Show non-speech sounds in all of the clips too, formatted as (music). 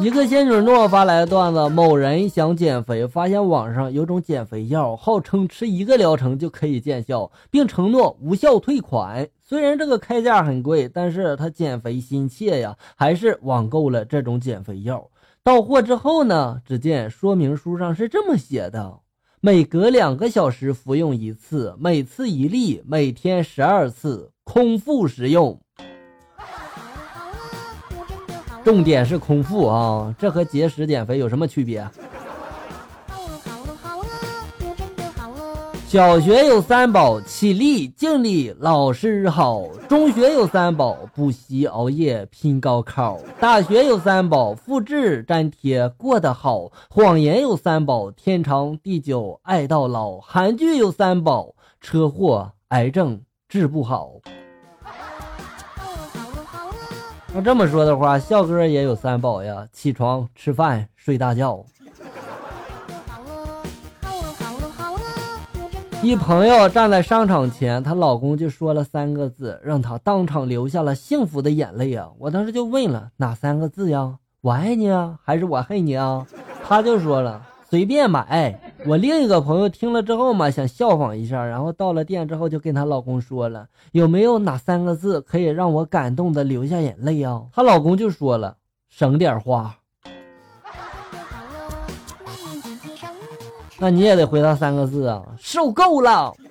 一个仙女诺发来的段子：某人想减肥，发现网上有种减肥药，号称吃一个疗程就可以见效，并承诺无效退款。虽然这个开价很贵，但是他减肥心切呀，还是网购了这种减肥药。到货之后呢，只见说明书上是这么写的：每隔两个小时服用一次，每次一粒，每天十二次，空腹食用。重点是空腹啊，这和节食减肥有什么区别？小学有三宝：起立敬礼，老师好；中学有三宝：补习熬夜拼高考；大学有三宝：复制粘贴过得好；谎言有三宝：天长地久爱到老；韩剧有三宝：车祸癌症治不好。要这么说的话，笑哥也有三宝呀：起床、吃饭、睡大觉。一朋友站在商场前，她老公就说了三个字，让她当场流下了幸福的眼泪啊！我当时就问了，哪三个字呀？我爱你啊，还是我恨你啊？她就说了，随便买。我另一个朋友听了之后嘛，想效仿一下，然后到了店之后就跟她老公说了，有没有哪三个字可以让我感动的流下眼泪啊？她老公就说了，省点花。(laughs) 那你也得回答三个字啊，受够了。(laughs)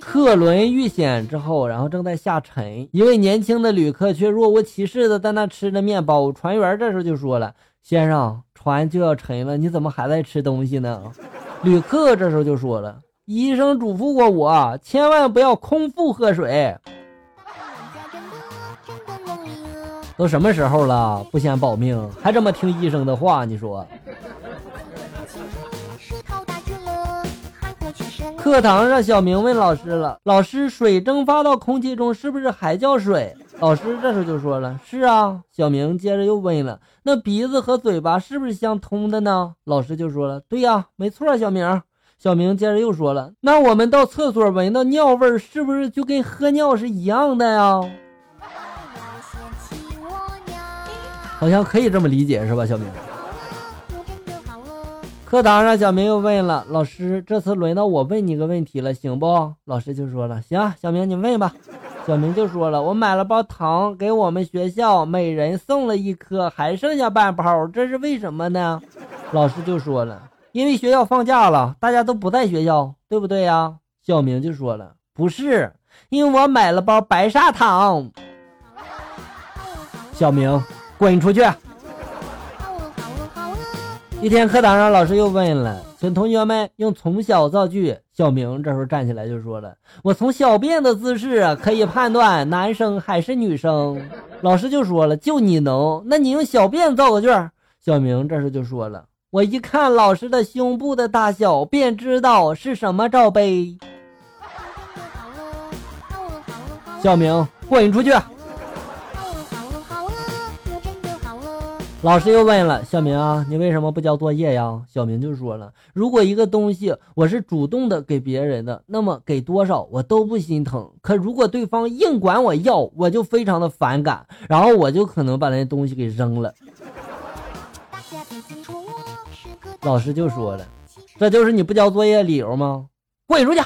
客轮遇险之后，然后正在下沉，一位年轻的旅客却若无其事的在那吃着面包。船员这时候就说了：“先生，船就要沉了，你怎么还在吃东西呢？”旅客这时候就说了：“医生嘱咐过我，千万不要空腹喝水。”都什么时候了，不先保命，还这么听医生的话？你说？课堂上，小明问老师了：“老师，水蒸发到空气中是不是还叫水？”老师这时候就说了：“是啊。”小明接着又问了：“那鼻子和嘴巴是不是相通的呢？”老师就说了：“对呀，没错。”小明，小明接着又说了：“那我们到厕所闻到尿味儿，是不是就跟喝尿是一样的呀？”好像可以这么理解是吧，小明？课堂上，小明又问了老师：“这次轮到我问你个问题了，行不？”老师就说了：“行，小明你问吧。”小明就说了：“我买了包糖给我们学校，每人送了一颗，还剩下半包，这是为什么呢？”老师就说了：“因为学校放假了，大家都不在学校，对不对呀？”小明就说了：“不是，因为我买了包白砂糖。”小明。滚出去！一天课堂上，老师又问了，请同学们用从小造句。小明这时候站起来就说了：“我从小便的姿势可以判断男生还是女生。”老师就说了：“就你能？那你用小便造个句。”小明这时就说了：“我一看老师的胸部的大小，便知道是什么罩杯。”小明，滚出去！老师又问了小明啊，你为什么不交作业呀？小明就说了，如果一个东西我是主动的给别人的，那么给多少我都不心疼。可如果对方硬管我要，我就非常的反感，然后我就可能把那东西给扔了。(laughs) 老师就说了，这就是你不交作业理由吗？滚出去！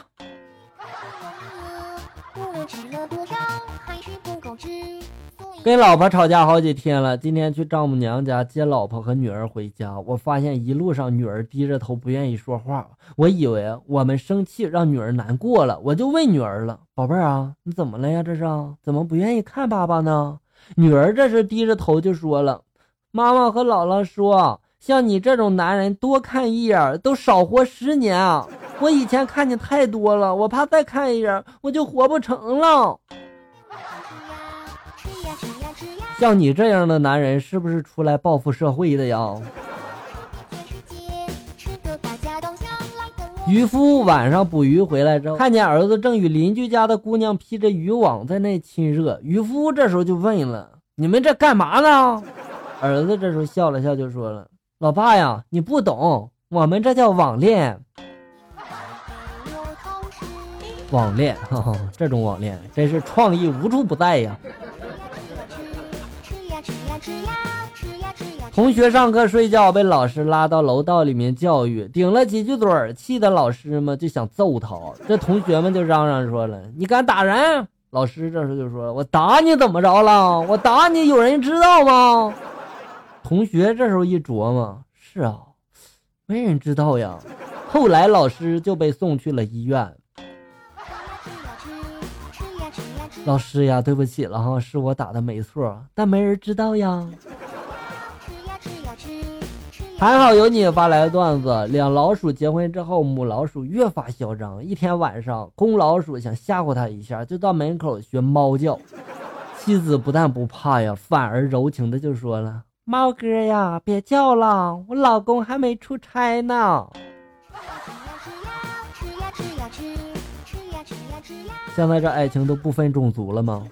跟老婆吵架好几天了，今天去丈母娘家接老婆和女儿回家，我发现一路上女儿低着头不愿意说话，我以为我们生气让女儿难过了，我就问女儿了：“宝贝儿啊，你怎么了呀？这是 (laughs) 怎么不愿意看爸爸呢？”女儿这时低着头就说了：“妈妈和姥姥说，像你这种男人多看一眼都少活十年啊！我以前看你太多了，我怕再看一眼我就活不成了。”像你这样的男人，是不是出来报复社会的呀？渔夫晚上捕鱼回来之后，看见儿子正与邻居家的姑娘披着渔网在那亲热。渔夫这时候就问了：“你们这干嘛呢？”儿子这时候笑了笑就说了：“老爸呀，你不懂，我们这叫网恋。网恋，哈哈，(laughs) 这种网恋真是创意无处不在呀。”同学上课睡觉被老师拉到楼道里面教育，顶了几句嘴儿，气的老师们就想揍他。这同学们就嚷嚷说了：“你敢打人？”老师这时候就说：“我打你怎么着了？我打你有人知道吗？”同学这时候一琢磨：“是啊，没人知道呀。”后来老师就被送去了医院。老师呀，对不起了哈，是我打的没错，但没人知道呀。还好有你发来的段子。两老鼠结婚之后，母老鼠越发嚣张。一天晚上，公老鼠想吓唬它一下，就到门口学猫叫。妻子不但不怕呀，反而柔情的就说了：“猫哥呀，别叫了，我老公还没出差呢。”现在这爱情都不分种族了吗？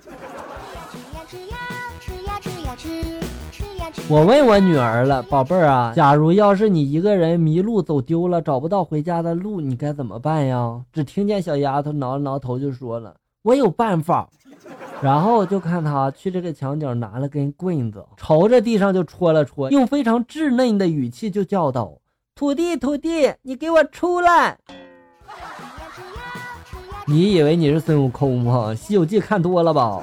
我问我女儿了，宝贝儿啊，假如要是你一个人迷路走丢了，找不到回家的路，你该怎么办呀？只听见小丫头挠了挠头就说了：“我有办法。”然后就看她去这个墙角拿了根棍子，朝着地上就戳了戳，用非常稚嫩的语气就叫道：“土地，土地，你给我出来！”你以为你是孙悟空吗？《西游记》看多了吧？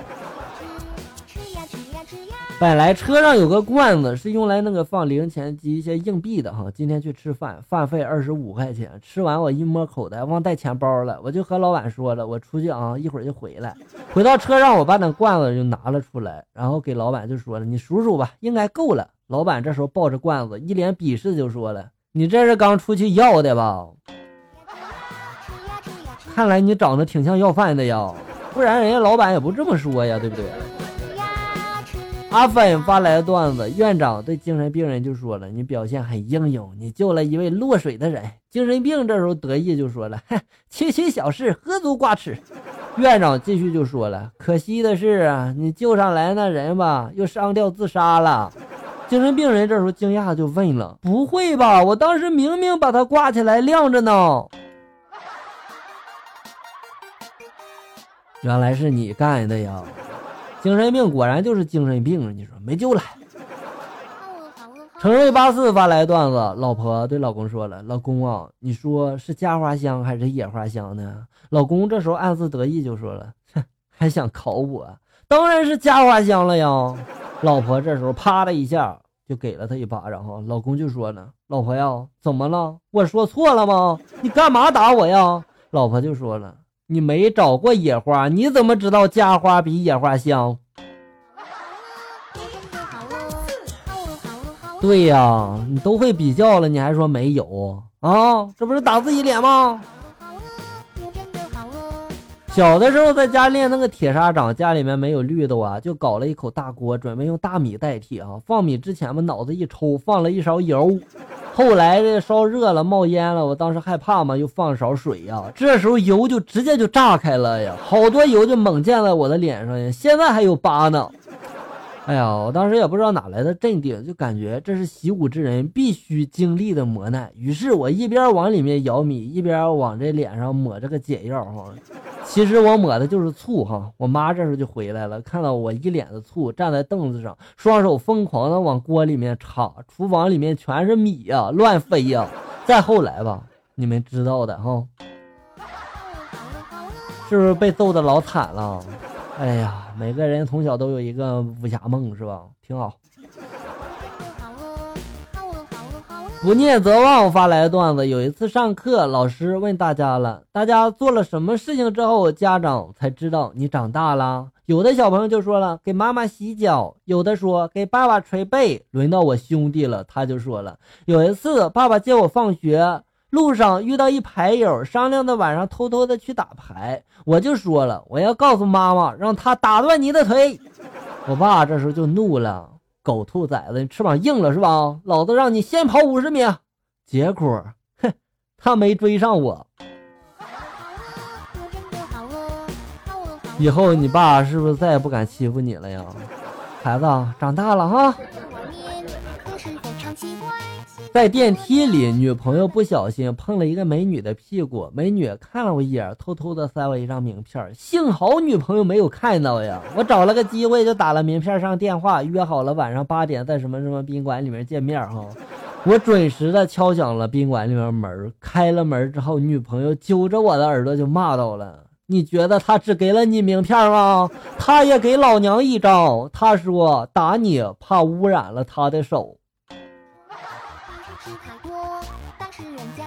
本来车上有个罐子是用来那个放零钱及一些硬币的哈。今天去吃饭，饭费二十五块钱。吃完我一摸口袋，忘带钱包了。我就和老板说了，我出去啊，一会儿就回来。回到车上，我把那罐子就拿了出来，然后给老板就说了：“你数数吧，应该够了。”老板这时候抱着罐子，一脸鄙视就说了：“你这是刚出去要的吧？”看来你长得挺像要饭的呀，不然人家老板也不这么说呀，对不对？阿粉发来的段子，院长对精神病人就说了：“你表现很英勇，你救了一位落水的人。”精神病这时候得意就说了：“ (laughs) 哼，区区小事，何足挂齿。”院长继续就说了：“可惜的是啊，你救上来那人吧，又上吊自杀了。”精神病人这时候惊讶就问了：“不会吧？我当时明明把他挂起来晾着呢。”原来是你干的呀！精神病果然就是精神病，你说没救了。程瑞八四发来段子，老婆对老公说了：“老公啊，你说是家花香还是野花香呢？”老公这时候暗自得意就说了：“哼，(laughs) 还想考我？当然是家花香了呀！”老婆这时候啪的一下就给了他一巴掌，哈，老公就说了：“老婆呀，怎么了？我说错了吗？你干嘛打我呀？”老婆就说了。你没找过野花，你怎么知道家花比野花香？对呀，你都会比较了，你还说没有啊？这不是打自己脸吗？小的时候在家练那个铁砂掌，家里面没有绿豆啊，就搞了一口大锅，准备用大米代替啊。放米之前吧，脑子一抽，放了一勺油。后来这烧热了，冒烟了，我当时害怕嘛，又放勺水呀。这时候油就直接就炸开了呀，好多油就猛溅在我的脸上呀，现在还有疤呢。哎呀，我当时也不知道哪来的镇定，就感觉这是习武之人必须经历的磨难。于是我一边往里面舀米，一边往这脸上抹这个解药哈。其实我抹的就是醋哈。我妈这时候就回来了，看到我一脸的醋，站在凳子上，双手疯狂的往锅里面插，厨房里面全是米呀，乱飞呀。再后来吧，你们知道的哈，是不是被揍的老惨了？哎呀，每个人从小都有一个武侠梦，是吧？挺好。不念则忘发来的段子，有一次上课，老师问大家了：大家做了什么事情之后，家长才知道你长大了？有的小朋友就说了，给妈妈洗脚；有的说给爸爸捶背。轮到我兄弟了，他就说了，有一次爸爸接我放学。路上遇到一牌友，商量的晚上偷偷的去打牌，我就说了，我要告诉妈妈，让他打断你的腿。我爸这时候就怒了，狗兔崽子，你翅膀硬了是吧？老子让你先跑五十米。结果，哼，他没追上我。以后你爸是不是再也不敢欺负你了呀？孩子长大了哈。在电梯里，女朋友不小心碰了一个美女的屁股，美女看了我一眼，偷偷的塞我一张名片，幸好女朋友没有看到呀。我找了个机会就打了名片上电话，约好了晚上八点在什么什么宾馆里面见面哈。我准时的敲响了宾馆里面门，开了门之后，女朋友揪着我的耳朵就骂到了：“你觉得他只给了你名片吗？他也给老娘一张。他说打你怕污染了他的手。”